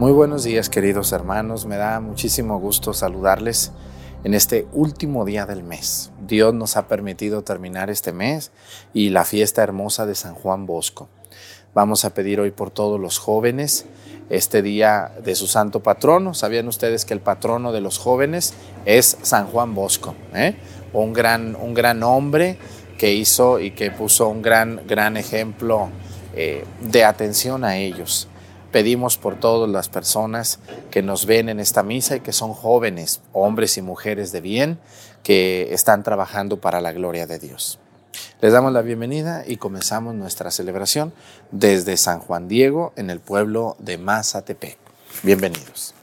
Muy buenos días queridos hermanos, me da muchísimo gusto saludarles en este último día del mes. Dios nos ha permitido terminar este mes y la fiesta hermosa de San Juan Bosco. Vamos a pedir hoy por todos los jóvenes este día de su santo patrono. ¿Sabían ustedes que el patrono de los jóvenes es San Juan Bosco? Eh? Un, gran, un gran hombre que hizo y que puso un gran, gran ejemplo eh, de atención a ellos. Pedimos por todas las personas que nos ven en esta misa y que son jóvenes, hombres y mujeres de bien, que están trabajando para la gloria de Dios. Les damos la bienvenida y comenzamos nuestra celebración desde San Juan Diego en el pueblo de Mazatepec. Bienvenidos.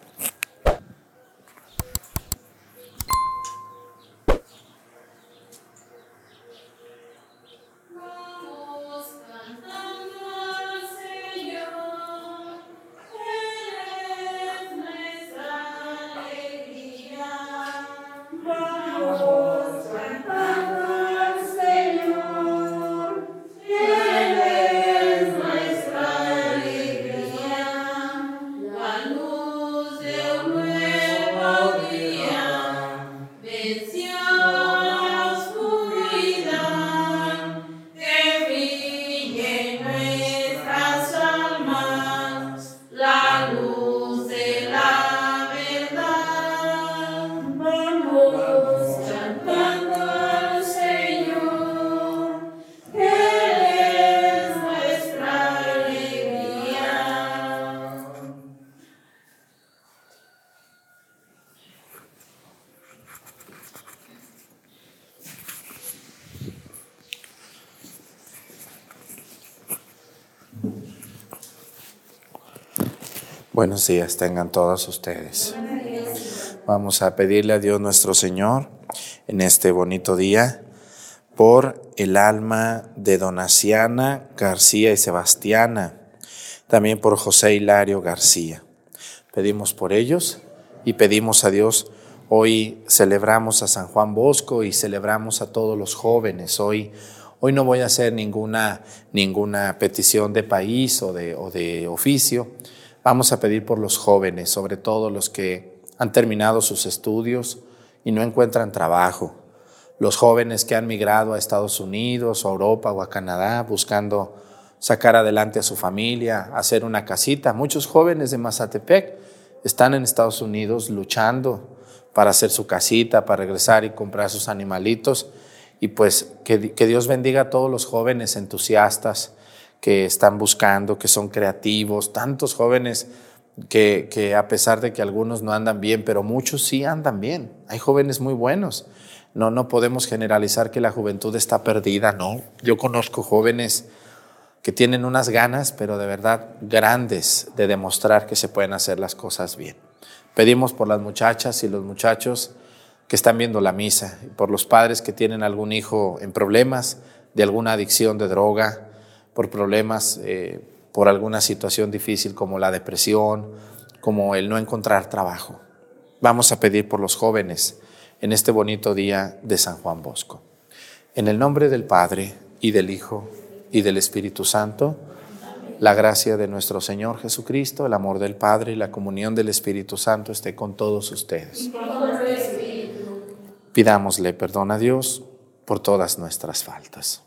Buenos días tengan todos ustedes. Vamos a pedirle a Dios nuestro Señor en este bonito día por el alma de Donaciana García y Sebastiana, también por José Hilario García. Pedimos por ellos y pedimos a Dios. Hoy celebramos a San Juan Bosco y celebramos a todos los jóvenes. Hoy, hoy no voy a hacer ninguna, ninguna petición de país o de, o de oficio Vamos a pedir por los jóvenes, sobre todo los que han terminado sus estudios y no encuentran trabajo. Los jóvenes que han migrado a Estados Unidos, a Europa o a Canadá buscando sacar adelante a su familia, hacer una casita. Muchos jóvenes de Mazatepec están en Estados Unidos luchando para hacer su casita, para regresar y comprar sus animalitos. Y pues que, que Dios bendiga a todos los jóvenes entusiastas que están buscando, que son creativos, tantos jóvenes que, que, a pesar de que algunos no andan bien, pero muchos sí andan bien. Hay jóvenes muy buenos. No, no podemos generalizar que la juventud está perdida, no. Yo conozco jóvenes que tienen unas ganas, pero de verdad grandes, de demostrar que se pueden hacer las cosas bien. Pedimos por las muchachas y los muchachos que están viendo la misa, por los padres que tienen algún hijo en problemas de alguna adicción de droga, por problemas, eh, por alguna situación difícil como la depresión, como el no encontrar trabajo. Vamos a pedir por los jóvenes en este bonito día de San Juan Bosco. En el nombre del Padre y del Hijo y del Espíritu Santo, la gracia de nuestro Señor Jesucristo, el amor del Padre y la comunión del Espíritu Santo esté con todos ustedes. Pidámosle perdón a Dios por todas nuestras faltas.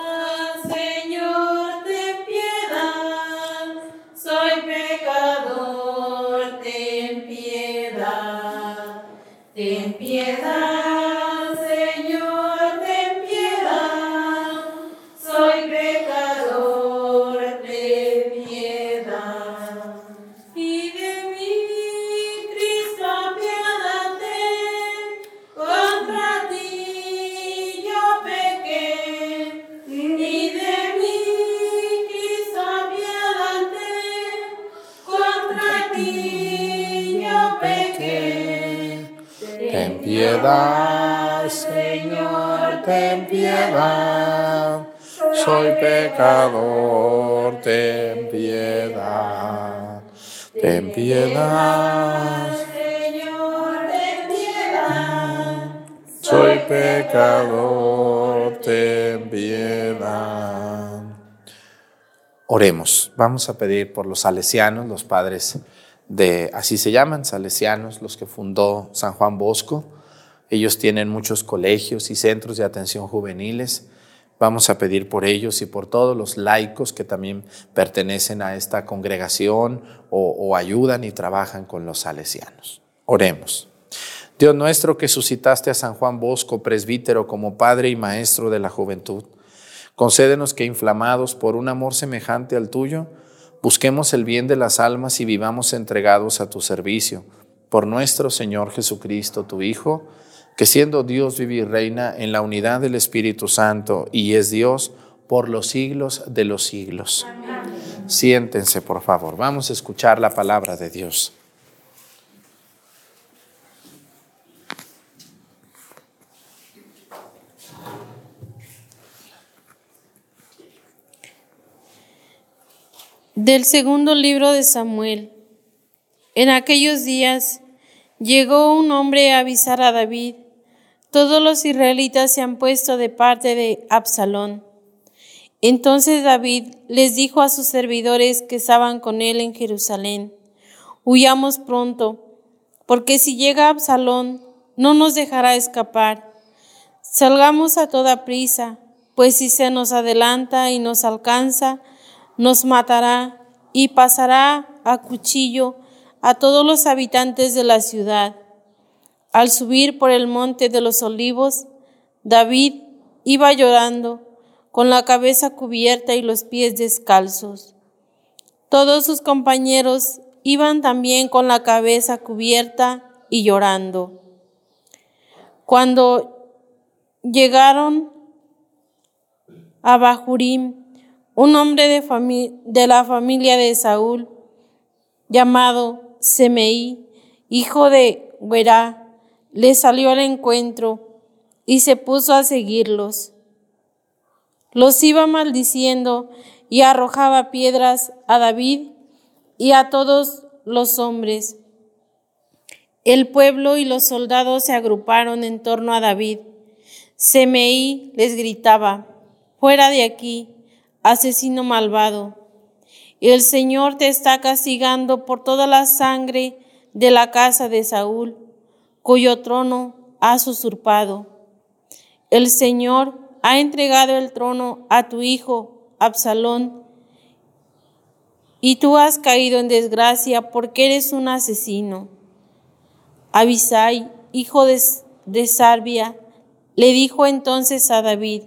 piedad, Señor, ten piedad. Soy pecador, ten piedad. Ten piedad, Señor, ten piedad. soy pecador, ten piedad. Oremos. Vamos a pedir por los salesianos, los padres de, así se llaman, salesianos, los que fundó San Juan Bosco. Ellos tienen muchos colegios y centros de atención juveniles. Vamos a pedir por ellos y por todos los laicos que también pertenecen a esta congregación o, ayudan y trabajan con los salesianos. Oremos. Dios nuestro que suscitaste a San Juan Bosco, presbítero, como padre y maestro de la juventud, concédenos que inflamados por un amor semejante al tuyo, busquemos el bien de las almas y vivamos entregados a tu servicio. Por nuestro Señor Jesucristo, tu Hijo, que siendo Dios vive y reina en la unidad del Espíritu Santo y es Dios por los siglos de los siglos. Siéntense, por favor. Vamos a escuchar la palabra de Dios. Del segundo libro de Samuel. En aquellos días llegó un hombre a avisar a David, todos los israelitas se han puesto de parte de Absalón. Entonces David les dijo a sus servidores que estaban con él en Jerusalén, huyamos pronto, porque si llega Absalón, no nos dejará escapar. Salgamos a toda prisa, pues si se nos adelanta y nos alcanza, nos matará y pasará a cuchillo a todos los habitantes de la ciudad. Al subir por el monte de los olivos, David iba llorando, con la cabeza cubierta y los pies descalzos. Todos sus compañeros iban también con la cabeza cubierta y llorando. Cuando llegaron a Bahurim, un hombre de, de, la familia de Saúl, llamado Semeí, hijo de Guerá, le salió al encuentro y se puso a seguirlos. Los iba maldiciendo y arrojaba piedras a David y a todos los hombres. El pueblo y los soldados se agruparon en torno a David. Semeí les gritaba, fuera de aquí, asesino malvado. El Señor te está castigando por toda la sangre de la casa de Saúl, cuyo trono has usurpado. El Señor ha entregado el trono a tu hijo Absalón, y tú has caído en desgracia porque eres un asesino. Abisai, hijo de, de Sarbia, le dijo entonces a David,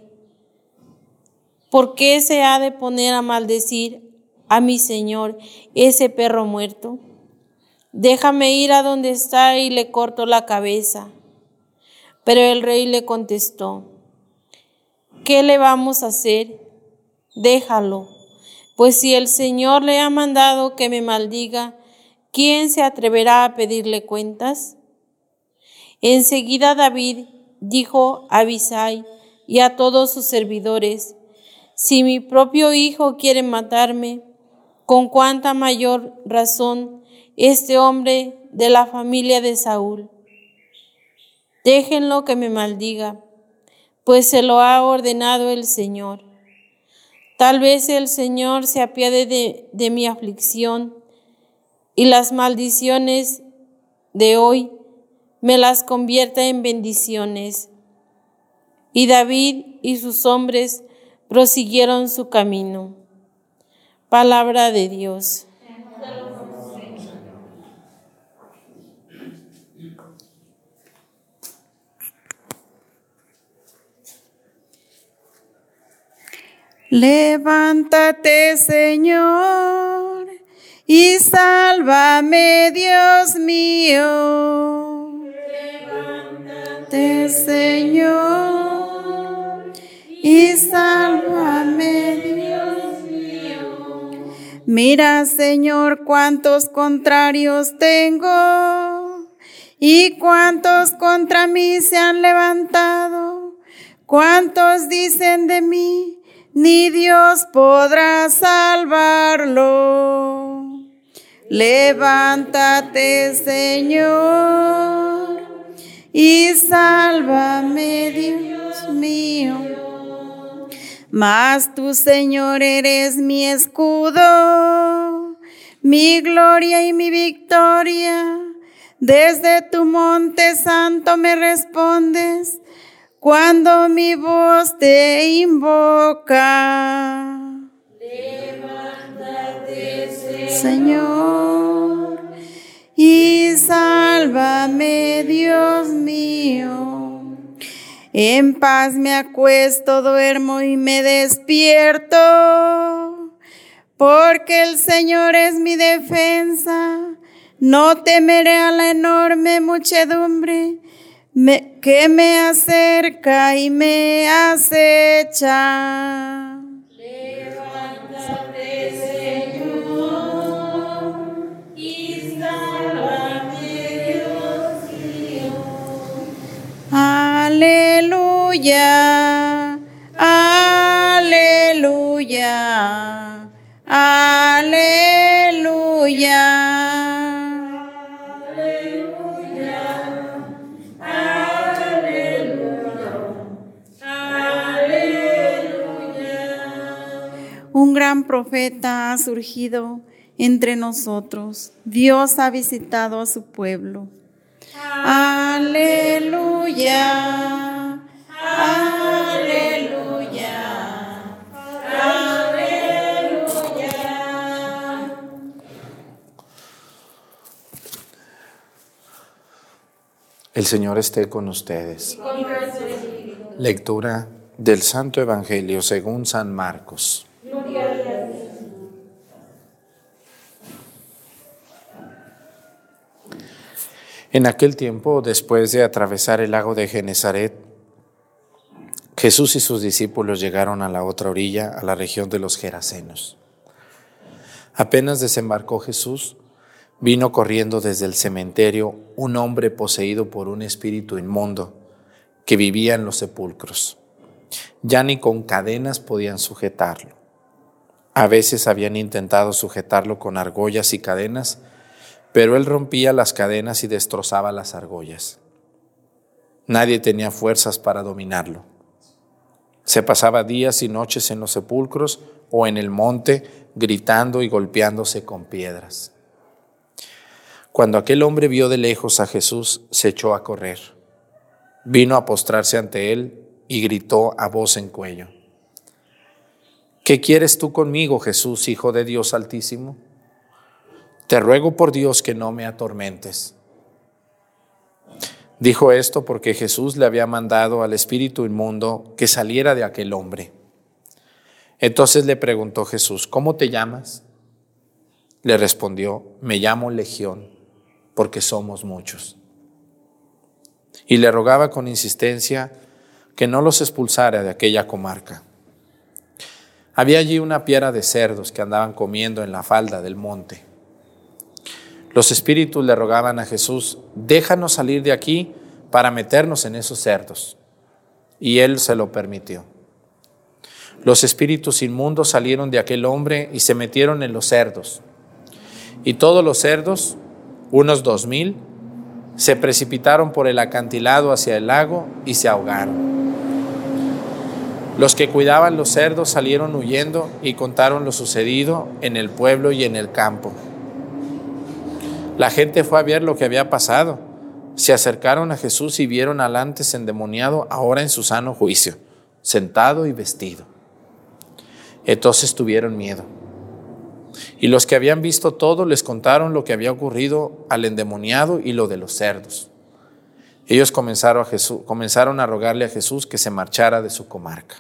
¿por qué se ha de poner a maldecir a mi Señor ese perro muerto? Déjame ir a donde está y le corto la cabeza. Pero el rey le contestó, ¿qué le vamos a hacer? Déjalo, pues si el Señor le ha mandado que me maldiga, ¿quién se atreverá a pedirle cuentas? Enseguida David dijo a Abisai y a todos sus servidores, si mi propio hijo quiere matarme, con cuánta mayor razón este hombre de la familia de Saúl. Déjenlo que me maldiga, pues se lo ha ordenado el Señor. Tal vez el Señor se apiade de, mi aflicción y las maldiciones de hoy me las convierta en bendiciones. Y David y sus hombres prosiguieron su camino. Palabra de Dios. Levántate, Señor, y sálvame, Dios mío. Levántate, Señor, y sálvame, Dios mío. Mira, Señor, cuántos contrarios tengo ¿Y cuántos contra mí se han levantado? ¿Cuántos dicen de mí? Ni Dios podrá salvarlo. Levántate, Señor, y sálvame, Dios mío. Mas tú, Señor, eres mi escudo, mi gloria y mi victoria. Desde tu monte santo me respondes cuando mi voz te invoca. Levántate, Señor, y sálvame, Dios mío. En paz me acuesto, duermo y me despierto, porque el Señor es mi defensa. No temeré a la enorme muchedumbre que me acerca y me acecha. Levántate, Señor, y sálvame, Dios mío. Aleluya, profeta ha surgido entre nosotros. Dios ha visitado a su pueblo. Aleluya. Aleluya. Aleluya. El Señor esté con ustedes. Lectura del Santo Evangelio según San Marcos. En aquel tiempo, después de atravesar el lago de Genezaret, Jesús y sus discípulos llegaron a la otra orilla, a la región de los Gerasenos. Apenas desembarcó Jesús, vino corriendo desde el cementerio un hombre poseído por un espíritu inmundo que vivía en los sepulcros. Ya ni con cadenas podían sujetarlo. A veces habían intentado sujetarlo con argollas y cadenas, pero él rompía las cadenas y destrozaba las argollas. Nadie tenía fuerzas para dominarlo. Se pasaba días y noches en los sepulcros o en el monte gritando y golpeándose con piedras. Cuando aquel hombre vio de lejos a Jesús, se echó a correr. Vino a postrarse ante él y gritó a voz en cuello. ¿Qué quieres tú conmigo, Jesús, Hijo de Dios Altísimo? Te ruego por Dios que no me atormentes. Dijo esto porque Jesús le había mandado al espíritu inmundo que saliera de aquel hombre. Entonces le preguntó Jesús, ¿cómo te llamas? Le respondió, me llamo Legión, porque somos muchos. Y le rogaba con insistencia que no los expulsara de aquella comarca. Había allí una piara de cerdos que andaban comiendo en la falda del monte. Los espíritus le rogaban a Jesús, déjanos salir de aquí para meternos en esos cerdos. Y él se lo permitió. Los espíritus inmundos salieron de aquel hombre y se metieron en los cerdos. Y todos los cerdos, unos dos mil, se precipitaron por el acantilado hacia el lago y se ahogaron. Los que cuidaban los cerdos salieron huyendo y contaron lo sucedido en el pueblo y en el campo. La gente fue a ver lo que había pasado. Se acercaron a Jesús y vieron al antes endemoniado ahora en su sano juicio, sentado y vestido. Entonces tuvieron miedo. Y los que habían visto todo les contaron lo que había ocurrido al endemoniado y lo de los cerdos. Ellos comenzaron a, Jesús, comenzaron a rogarle a Jesús que se marchara de su comarca.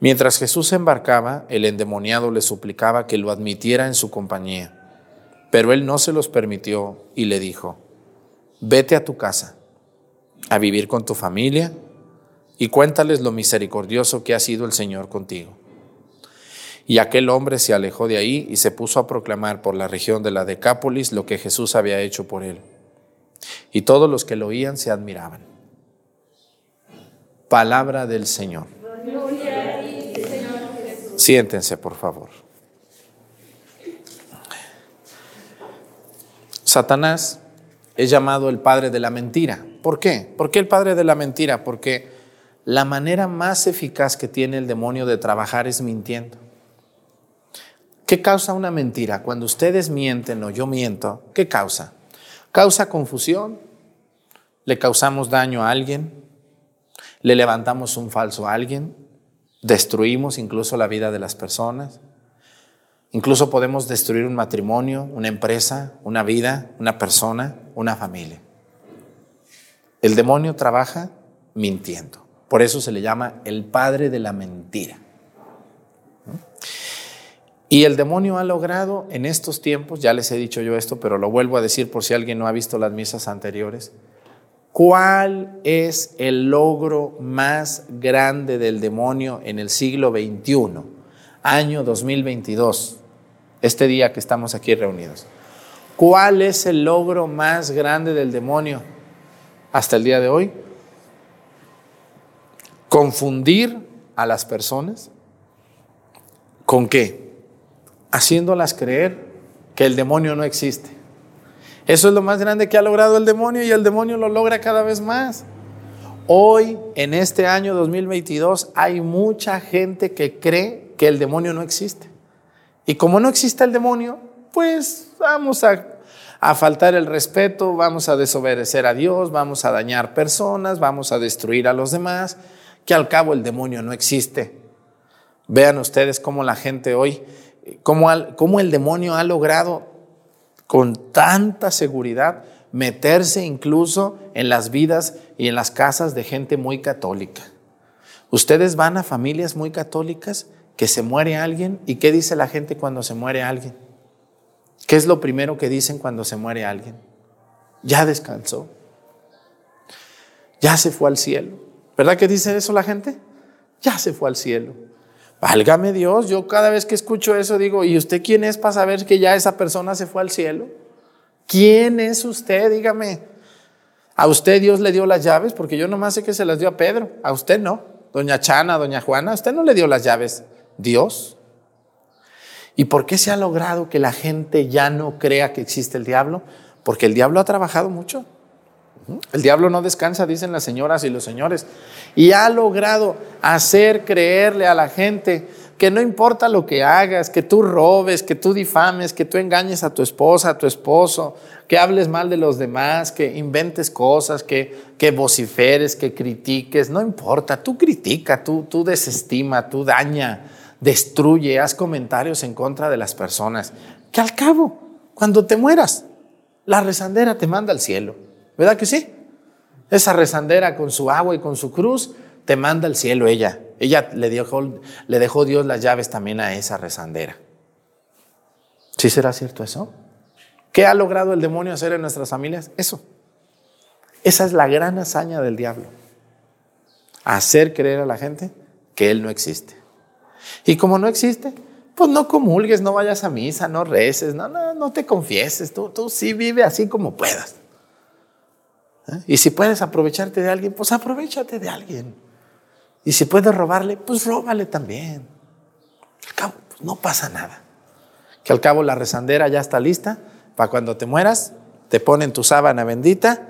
Mientras Jesús embarcaba, el endemoniado le suplicaba que lo admitiera en su compañía. Pero él no se los permitió y le dijo, vete a tu casa, a vivir con tu familia y cuéntales lo misericordioso que ha sido el Señor contigo. Y aquel hombre se alejó de ahí y se puso a proclamar por la región de la Decápolis lo que Jesús había hecho por él. Y todos los que lo oían se admiraban. Palabra del Señor. Siéntense, por favor. Satanás es llamado el padre de la mentira. ¿Por qué? ¿Por qué el padre de la mentira? Porque la manera más eficaz que tiene el demonio de trabajar es mintiendo. ¿Qué causa una mentira? Cuando ustedes mienten o yo miento, ¿qué causa? Causa confusión, le causamos daño a alguien, le levantamos un falso a alguien, destruimos incluso la vida de las personas, incluso podemos destruir un matrimonio, una empresa, una vida, una persona, una familia. El demonio trabaja mintiendo, por eso se le llama el padre de la mentira. Y el demonio ha logrado en estos tiempos, ya les he dicho yo esto, pero lo vuelvo a decir por si alguien no ha visto las misas anteriores, ¿cuál es el logro más grande del demonio en el siglo XXI, año 2022, este día que estamos aquí reunidos? ¿Cuál es el logro más grande del demonio hasta el día de hoy? Confundir a las personas. ¿Con qué? haciéndolas creer que el demonio no existe. Eso es lo más grande que ha logrado el demonio y el demonio lo logra cada vez más. Hoy, en este año 2022, hay mucha gente que cree que el demonio no existe. Y como no existe el demonio, pues vamos a, faltar el respeto, vamos a desobedecer a Dios, vamos a dañar personas, vamos a destruir a los demás, que al cabo el demonio no existe. Vean ustedes cómo la gente hoy cómo, el demonio ha logrado con tanta seguridad meterse incluso en las vidas y en las casas de gente muy católica. Ustedes van a familias muy católicas que se muere alguien y ¿qué dice la gente cuando se muere alguien? ¿Qué es lo primero que dicen cuando se muere alguien? Ya descansó. Ya se fue al cielo. ¿Verdad que dice eso la gente? Ya se fue al cielo. Válgame Dios, yo cada vez que escucho eso digo, ¿y usted quién es para saber que ya esa persona se fue al cielo? ¿Quién es usted? Dígame. ¿A usted Dios le dio las llaves? Porque yo nomás sé que se las dio a Pedro. A usted no. Doña Chana, doña Juana, a usted no le dio las llaves. Dios. ¿Y por qué se ha logrado que la gente ya no crea que existe el diablo? Porque el diablo ha trabajado mucho. El diablo no descansa, dicen las señoras y los señores. Y ha logrado hacer creerle a la gente que no importa lo que hagas, que tú robes, que tú difames, que tú engañes a tu esposa, a tu esposo, que hables mal de los demás, que inventes cosas, que, que vociferes, que critiques, no importa, tú critica, tú, tú desestima, tú daña, destruye, haz comentarios en contra de las personas, que al cabo, cuando te mueras, la rezandera te manda al cielo. ¿Verdad que sí? Esa rezandera con su agua y con su cruz te manda al cielo ella. Ella le dejó, le dejó Dios las llaves también a esa rezandera. ¿Sí será cierto eso? ¿Qué ha logrado el demonio hacer en nuestras familias? Eso. Esa es la gran hazaña del diablo. Hacer creer a la gente que Él no existe. Y como no existe, pues no comulgues, no vayas a misa, no reces, no, no, no te confieses, tú, tú sí vive así como puedas. Y si puedes aprovecharte de alguien, pues aprovechate de alguien. Y si puedes robarle, pues róbale también. Al cabo, pues no pasa nada. Que al cabo la rezandera ya está lista para cuando te mueras, te ponen tu sábana bendita,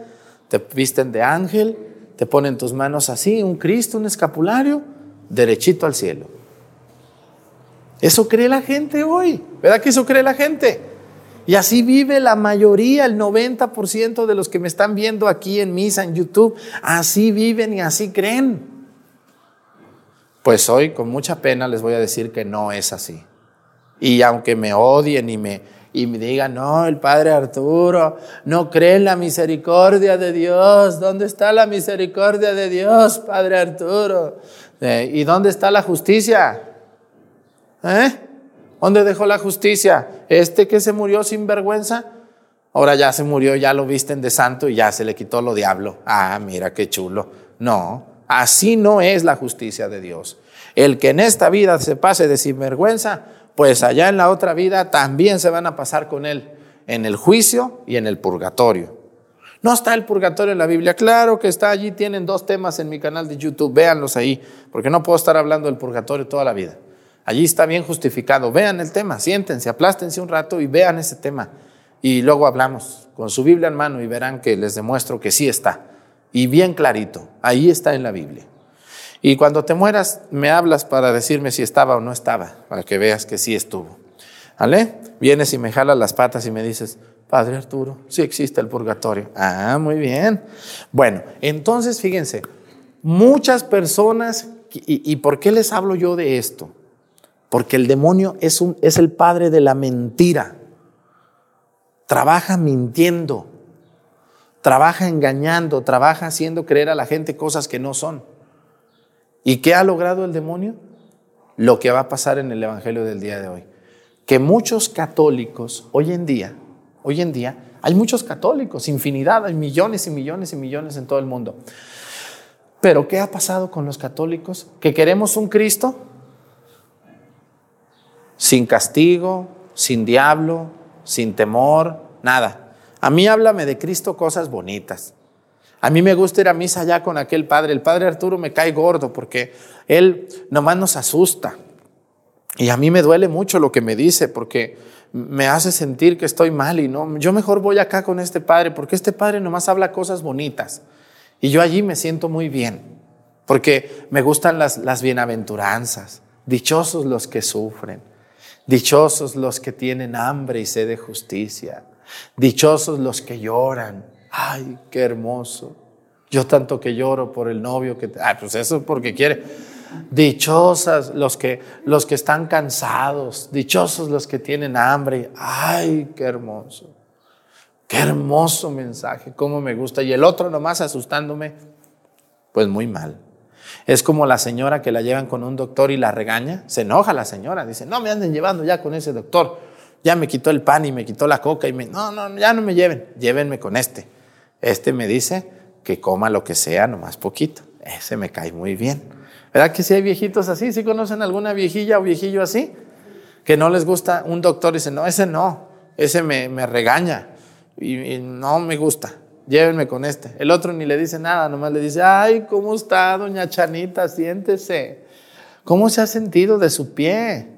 te visten de ángel, te ponen tus manos así, un Cristo, un escapulario, derechito al cielo. Eso cree la gente hoy, ¿verdad que eso cree la gente? Y así vive la mayoría, el 90% de los que me están viendo aquí en misa, en YouTube. Así viven y así creen. Pues hoy, con mucha pena, les voy a decir que no es así. Y aunque me odien y me, y me digan, no, el Padre Arturo no cree en la misericordia de Dios. ¿Dónde está la misericordia de Dios, Padre Arturo? Eh, ¿Y dónde está la justicia? ¿Eh? ¿Dónde dejó la justicia? Este que se murió sin vergüenza, ahora ya se murió, ya lo visten de santo y ya se le quitó lo diablo. Ah, mira qué chulo. No, así no es la justicia de Dios. El que en esta vida se pase de sinvergüenza, pues allá en la otra vida también se van a pasar con él en el juicio y en el purgatorio. No está el purgatorio en la Biblia. Claro que está allí. Tienen dos temas en mi canal de YouTube. Véanlos ahí, porque no puedo estar hablando del purgatorio toda la vida. Allí está bien justificado. Vean el tema, siéntense, aplástense un rato y vean ese tema. Y luego hablamos con su Biblia en mano y verán que les demuestro que sí está. Y bien clarito, ahí está en la Biblia. Y cuando te mueras, me hablas para decirme si estaba o no estaba, para que veas que sí estuvo. ¿Vale? Vienes y me jalas las patas y me dices, Padre Arturo, sí existe el purgatorio. Ah, muy bien. Bueno, entonces fíjense, muchas personas, ¿y, y por qué les hablo yo de esto? Porque el demonio es, el padre de la mentira. Trabaja mintiendo, trabaja engañando, trabaja haciendo creer a la gente cosas que no son. ¿Y qué ha logrado el demonio? Lo que va a pasar en el Evangelio del día de hoy. Que muchos católicos hoy en día, hoy en día, hay muchos católicos, infinidad, hay millones y millones y millones en todo el mundo. Pero ¿qué ha pasado con los católicos? Que queremos un Cristo sin castigo, sin diablo, sin temor, nada. A mí háblame de Cristo cosas bonitas. A mí me gusta ir a misa allá con aquel padre. El padre Arturo me cae gordo porque él nomás nos asusta. Y a mí me duele mucho lo que me dice porque me hace sentir que estoy mal y no, yo mejor voy acá con este padre porque este padre nomás habla cosas bonitas. Y yo allí me siento muy bien porque me gustan las, las bienaventuranzas. Dichosos los que sufren. Dichosos los que tienen hambre y sed de justicia. Dichosos los que lloran. Ay, qué hermoso. Yo tanto que lloro por el novio que... Ah, pues eso es porque quiere. Dichosas los que, los que están cansados. Dichosos los que tienen hambre. Ay, qué hermoso. Qué hermoso mensaje. Cómo me gusta. Y el otro nomás asustándome. Pues muy mal. Es como la señora que la llevan con un doctor y la regaña. Se enoja la señora. Dice, no me anden llevando ya con ese doctor. Ya me quitó el pan y me quitó la coca y me... No, no, ya no me lleven. Llévenme con este. Este me dice que coma lo que sea, nomás poquito. Ese me cae muy bien. ¿Verdad que si hay viejitos así? ¿Sí conocen alguna viejilla o viejillo así? Que no les gusta un doctor y dice, no, ese no, ese me, me regaña y, y no me gusta llévenme con este. El otro ni le dice nada, nomás le dice, ay, ¿cómo está, doña Chanita? Siéntese. ¿Cómo se ha sentido de su pie?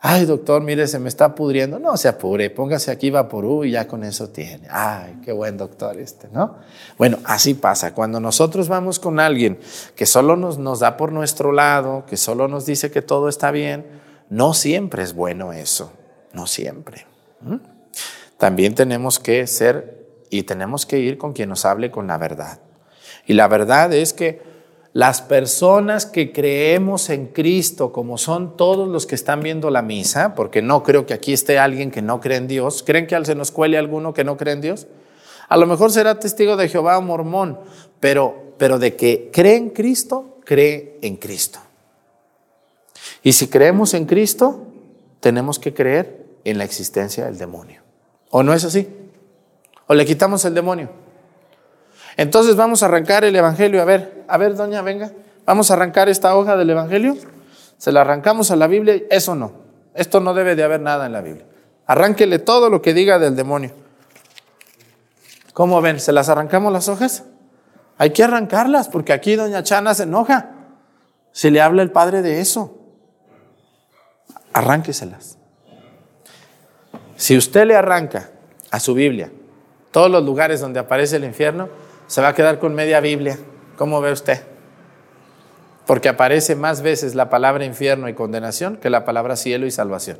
Ay, doctor, mire, se me está pudriendo. No se apure, póngase aquí vaporú y ya con eso tiene. Ay, qué buen doctor este, ¿no? Bueno, así pasa. Cuando nosotros vamos con alguien que solo nos, da por nuestro lado, que solo nos dice que todo está bien, no siempre es bueno eso. No siempre. También tenemos que ser y tenemos que ir con quien nos hable con la verdad. Y la verdad es que las personas que creemos en Cristo, como son todos los que están viendo la misa, porque no creo que aquí esté alguien que no cree en Dios, ¿creen que se nos cuele alguno que no cree en Dios? A lo mejor será testigo de Jehová o mormón, pero, pero de que cree en Cristo, cree en Cristo. Y si creemos en Cristo, tenemos que creer en la existencia del demonio. ¿O no es así? ¿O le quitamos el demonio? Entonces vamos a arrancar el Evangelio. A ver, a ver, doña, venga. Vamos a arrancar esta hoja del Evangelio. Se la arrancamos a la Biblia. Eso no. Esto no debe de haber nada en la Biblia. Arránquele todo lo que diga del demonio. ¿Cómo ven? ¿Se las arrancamos las hojas? Hay que arrancarlas porque aquí doña Chana se enoja. Si le habla el padre de eso. Arránqueselas. Si usted le arranca a su Biblia todos los lugares donde aparece el infierno, se va a quedar con media Biblia. ¿Cómo ve usted? Porque aparece más veces la palabra infierno y condenación que la palabra cielo y salvación.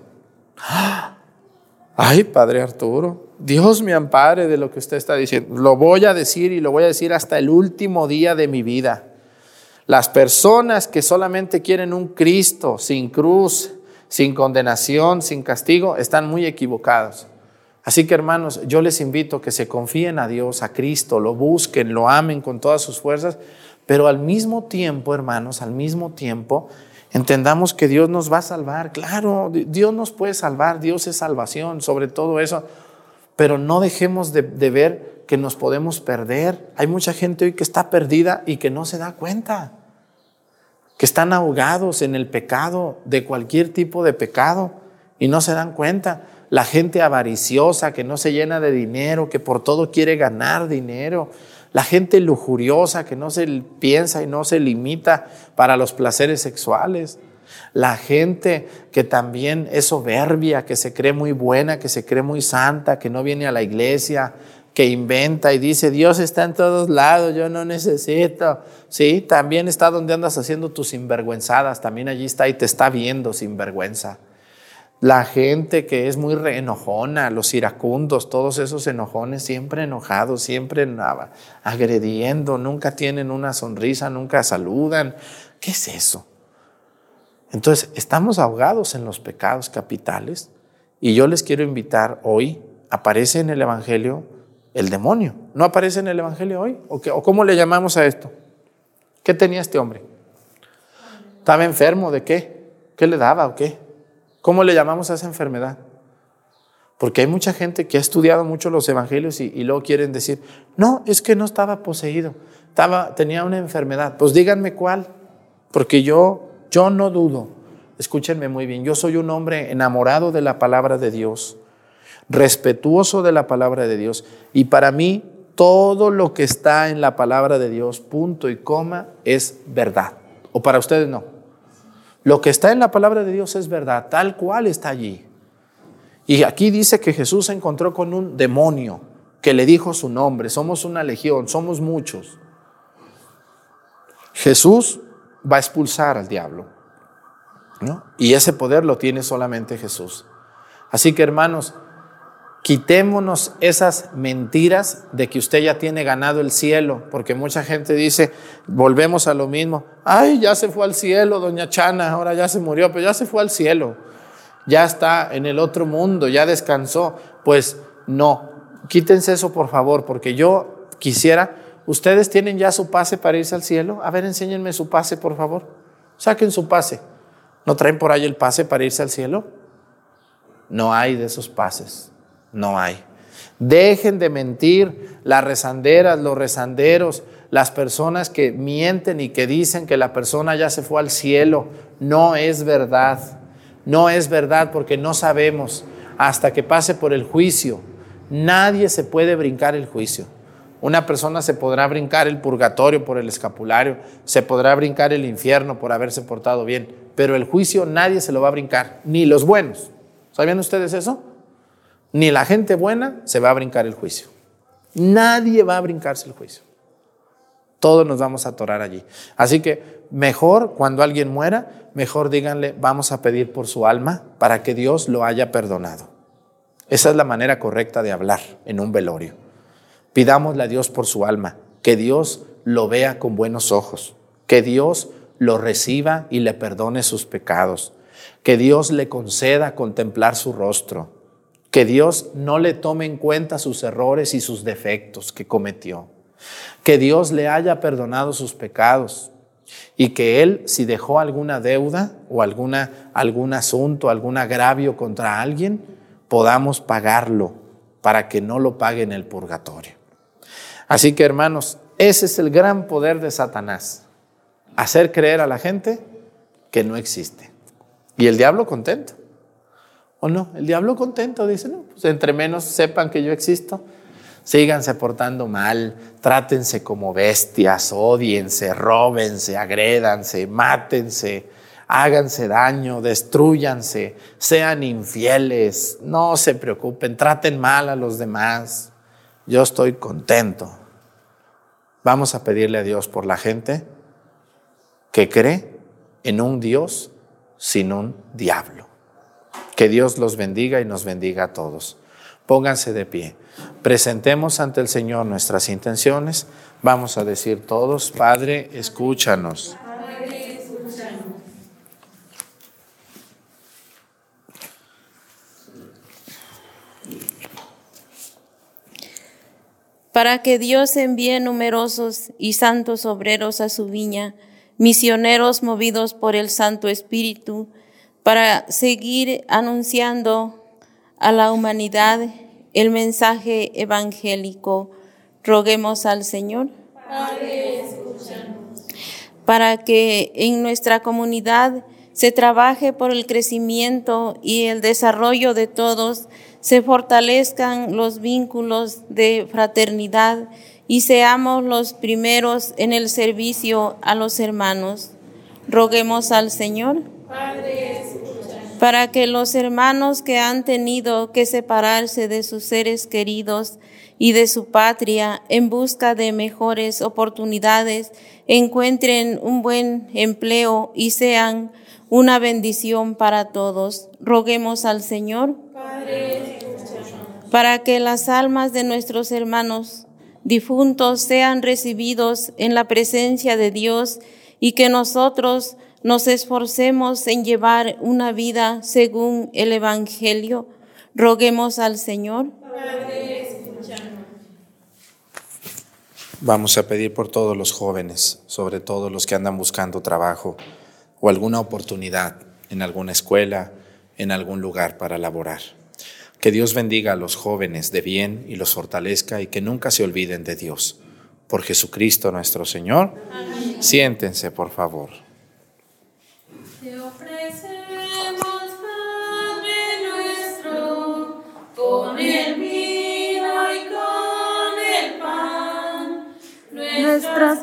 Ay, Padre Arturo, Dios me ampare de lo que usted está diciendo. Lo voy a decir y lo voy a decir hasta el último día de mi vida. Las personas que solamente quieren un Cristo sin cruz, sin condenación, sin castigo, están muy equivocados. Así que hermanos, yo les invito a que se confíen a Dios, a Cristo, lo busquen, lo amen con todas sus fuerzas, pero al mismo tiempo, hermanos, al mismo tiempo, entendamos que Dios nos va a salvar. Claro, Dios nos puede salvar, Dios es salvación, sobre todo eso, pero no dejemos de, de ver que nos podemos perder. Hay mucha gente hoy que está perdida y que no se da cuenta, que están ahogados en el pecado, de cualquier tipo de pecado, y no se dan cuenta. La gente avariciosa que no se llena de dinero, que por todo quiere ganar dinero, la gente lujuriosa que no se piensa y no se limita para los placeres sexuales, la gente que también es soberbia, que se cree muy buena, que se cree muy santa, que no viene a la iglesia, que inventa y dice, Dios está en todos lados, yo no necesito. Sí, también está donde andas haciendo tus sinvergüenzadas, también allí está y te está viendo sinvergüenza. La gente que es muy enojona, los iracundos, todos esos enojones, siempre enojados, siempre agrediendo, nunca tienen una sonrisa, nunca saludan. ¿Qué es eso? Entonces, estamos ahogados en los pecados capitales y yo les quiero invitar hoy, aparece en el Evangelio el demonio. ¿No aparece en el Evangelio hoy? ¿O, ¿O cómo le llamamos a esto? ¿Qué tenía este hombre? ¿Estaba enfermo de qué? ¿Qué le daba o qué? ¿Cómo le llamamos a esa enfermedad? Porque hay mucha gente que ha estudiado mucho los evangelios y, luego quieren decir, no, es que no estaba poseído, estaba, tenía una enfermedad. Pues díganme cuál, porque yo, yo no dudo. Escúchenme muy bien, yo soy un hombre enamorado de la palabra de Dios respetuoso de la palabra de Dios. Y para mí, todo lo que está en la palabra de Dios, punto y coma, es verdad. O para ustedes no. Lo que está en la palabra de Dios es verdad, tal cual está allí. Y aquí dice que Jesús se encontró con un demonio que le dijo su nombre. Somos una legión, somos muchos. Jesús va a expulsar al diablo. Y ese poder lo tiene solamente Jesús. Así que hermanos, Quitémonos esas mentiras de que usted ya tiene ganado el cielo, porque mucha gente dice, volvemos a lo mismo, ay, ya se fue al cielo, doña Chana, ahora ya se murió, pero ya se fue al cielo, ya está en el otro mundo, ya descansó. Pues no, quítense eso por favor, porque yo quisiera, ustedes tienen ya su pase para irse al cielo, a ver, enséñenme su pase por favor, saquen su pase. ¿No traen por ahí el pase para irse al cielo? No hay de esos pases. No hay. Dejen de mentir las rezanderas, los rezanderos, las personas que mienten y que dicen que la persona ya se fue al cielo. No es verdad. No es verdad porque no sabemos hasta que pase por el juicio. Nadie se puede brincar el juicio. Una persona se podrá brincar el purgatorio por el escapulario, se podrá brincar el infierno por haberse portado bien, pero el juicio nadie se lo va a brincar, ni los buenos. ¿Sabían ustedes eso? Ni la gente buena se va a brincar el juicio. Nadie va a brincarse el juicio. Todos nos vamos a atorar allí. Así que mejor cuando alguien muera, mejor díganle, vamos a pedir por su alma para que Dios lo haya perdonado. Esa es la manera correcta de hablar en un velorio. Pidámosle a Dios por su alma, que Dios lo vea con buenos ojos, que Dios lo reciba y le perdone sus pecados, que Dios le conceda contemplar su rostro, que Dios no le tome en cuenta sus errores y sus defectos que cometió, que Dios le haya perdonado sus pecados y que Él, si dejó alguna deuda o alguna, algún asunto, algún agravio contra alguien, podamos pagarlo para que no lo pague en el purgatorio. Así que hermanos, ese es el gran poder de Satanás, hacer creer a la gente que no existe. Y el diablo contento. ¿O no? El diablo contento dice, no, pues entre menos sepan que yo existo, síganse portando mal, trátense como bestias, odiense, róbense, agrédanse, mátense, háganse daño, destruyanse, sean infieles, no se preocupen, traten mal a los demás. Yo estoy contento. Vamos a pedirle a Dios por la gente que cree en un Dios sin un diablo. Que Dios los bendiga y nos bendiga a todos. Pónganse de pie. Presentemos ante el Señor nuestras intenciones. Vamos a decir todos, Padre, escúchanos. Para que Dios envíe numerosos y santos obreros a su viña, misioneros movidos por el Santo Espíritu, para seguir anunciando a la humanidad el mensaje evangélico. Roguemos al Señor. para que en nuestra comunidad se trabaje por el crecimiento y el desarrollo de todos, se fortalezcan los vínculos de fraternidad y seamos los primeros en el servicio a los hermanos. Roguemos al Señor para que los hermanos que han tenido que separarse de sus seres queridos y de su patria en busca de mejores oportunidades encuentren un buen empleo y sean una bendición para todos. Roguemos al Señor para que las almas de nuestros hermanos difuntos sean recibidos en la presencia de Dios y que nosotros nos esforcemos en llevar una vida según el Evangelio. Roguemos al Señor. Vamos a pedir por todos los jóvenes, sobre todo los que andan buscando trabajo o alguna oportunidad en alguna escuela, en algún lugar para laborar. Que Dios bendiga a los jóvenes de bien y los fortalezca y que nunca se olviden de Dios. Por Jesucristo nuestro Señor. Siéntense, por favor. Con el vino y con el pan, nuestras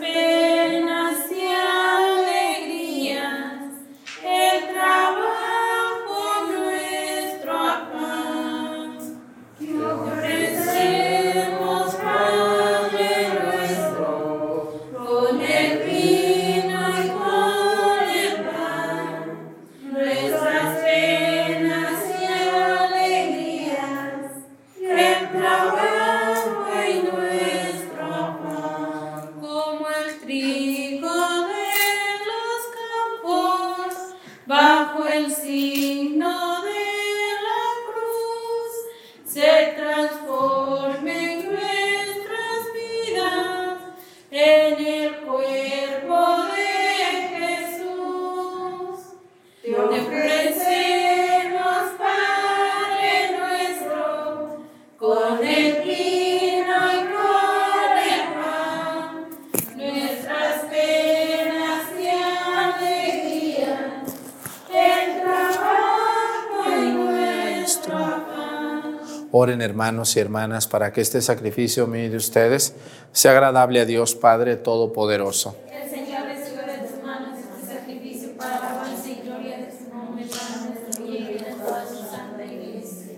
Hermanos y hermanas para que este sacrificio mío de ustedes sea agradable a Dios Padre Todopoderoso. El Señor reciba de tus manos este sacrificio para la y gloria de nombre, para nuestro bien y de toda su santa iglesia.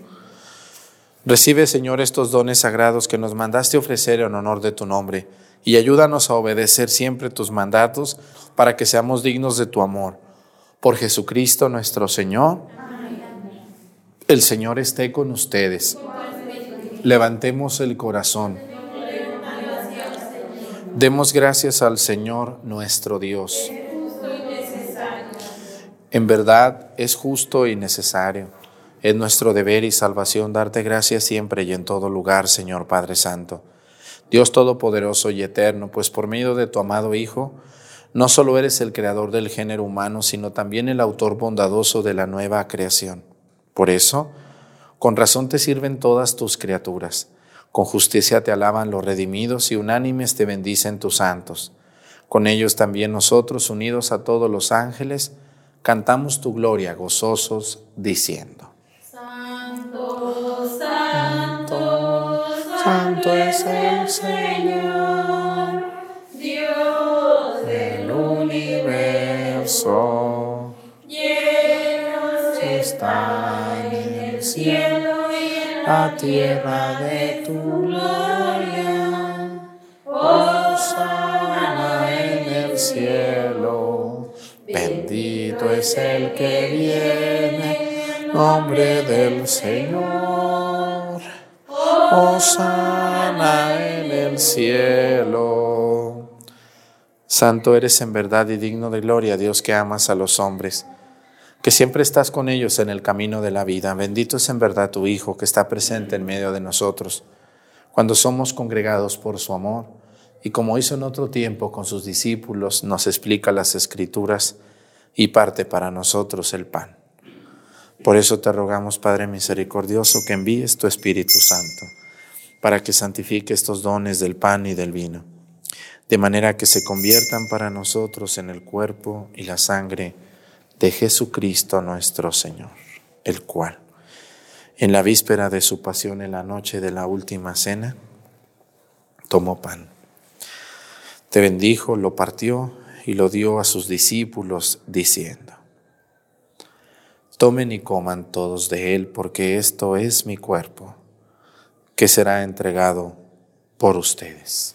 Recibe, Señor, estos dones sagrados que nos mandaste ofrecer en honor de tu nombre y ayúdanos a obedecer siempre tus mandatos para que seamos dignos de tu amor. Por Jesucristo nuestro Señor. El Señor esté con ustedes. Levantemos el corazón. Demos gracias al Señor nuestro Dios. En verdad es justo y necesario. Es nuestro deber y salvación darte gracias siempre y en todo lugar, Señor Padre Santo. Dios Todopoderoso y Eterno, pues por medio de tu amado Hijo, no solo eres el creador del género humano, sino también el autor bondadoso de la nueva creación. Por eso, con razón te sirven todas tus criaturas. Con justicia te alaban los redimidos y unánimes te bendicen tus santos. Con ellos también nosotros, unidos a todos los ángeles, cantamos tu gloria gozosos, diciendo. Santo, santo, Santo es el Señor Dios del universo. llenos Está la tierra de tu gloria. Osana en el cielo. Bendito es el que viene en nombre del Señor. Osana en el cielo. Santo eres en verdad y digno de gloria, Dios que amas a los hombres, que siempre estás con ellos en el camino de la vida. Bendito es en verdad tu Hijo que está presente en medio de nosotros, cuando somos congregados por su amor, y como hizo en otro tiempo con sus discípulos, nos explica las escrituras y parte para nosotros el pan. Por eso te rogamos, Padre misericordioso, que envíes tu Espíritu Santo para que santifique estos dones del pan y del vino, de manera que se conviertan para nosotros en el cuerpo y la sangre de Jesucristo nuestro Señor, el cual, en la víspera de su pasión en la noche de la última cena, tomó pan. Te bendijo, lo partió y lo dio a sus discípulos, diciendo, Tomen y coman todos de él, porque esto es mi cuerpo, que será entregado por ustedes.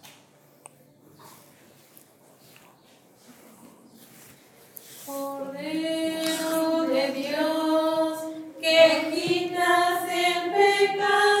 que quitas el pecado.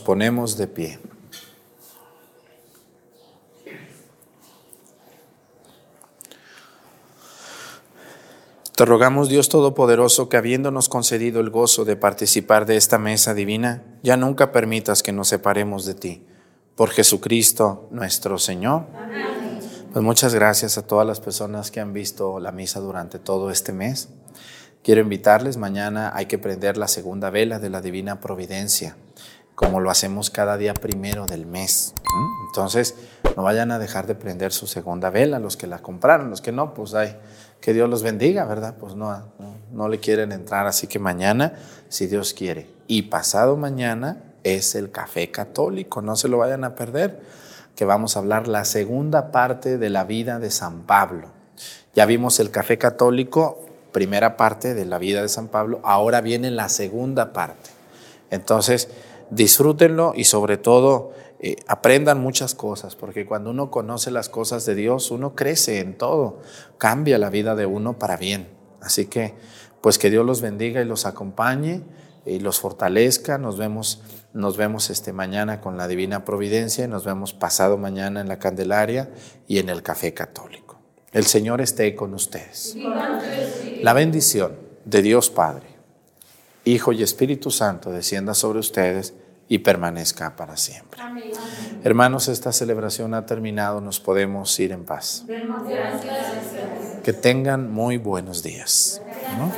Ponemos de pie. Te rogamos, Dios Todopoderoso, que habiéndonos concedido el gozo de participar de esta mesa divina, ya nunca permitas que nos separemos de ti. Por Jesucristo nuestro Señor. Pues muchas gracias a todas las personas que han visto la misa durante todo este mes. Quiero invitarles, mañana hay que prender la segunda vela de la Divina Providencia, como lo hacemos cada día primero del mes. Entonces, no vayan a dejar de prender su segunda vela, los que la compraron, los que no, pues hay, que Dios los bendiga, ¿verdad? Pues no, no, no le quieren entrar, así que mañana, si Dios quiere. Y pasado mañana es el café católico, no se lo vayan a perder, que vamos a hablar la segunda parte de la vida de San Pablo. Ya vimos el café católico, primera parte de la vida de San Pablo, ahora viene la segunda parte. Entonces, disfrútenlo y sobre todo eh, aprendan muchas cosas, porque cuando uno conoce las cosas de Dios, uno crece en todo, cambia la vida de uno para bien. Así que, pues que Dios los bendiga y los acompañe y los fortalezca. Nos vemos, nos vemos este mañana con la Divina Providencia y nos vemos pasado mañana en la Candelaria y en el Café Católico. El Señor esté con ustedes. La bendición de Dios Padre, Hijo y Espíritu Santo descienda sobre ustedes y permanezca para siempre. Hermanos, esta celebración ha terminado, nos podemos ir en paz. Que tengan muy buenos días. ¿no?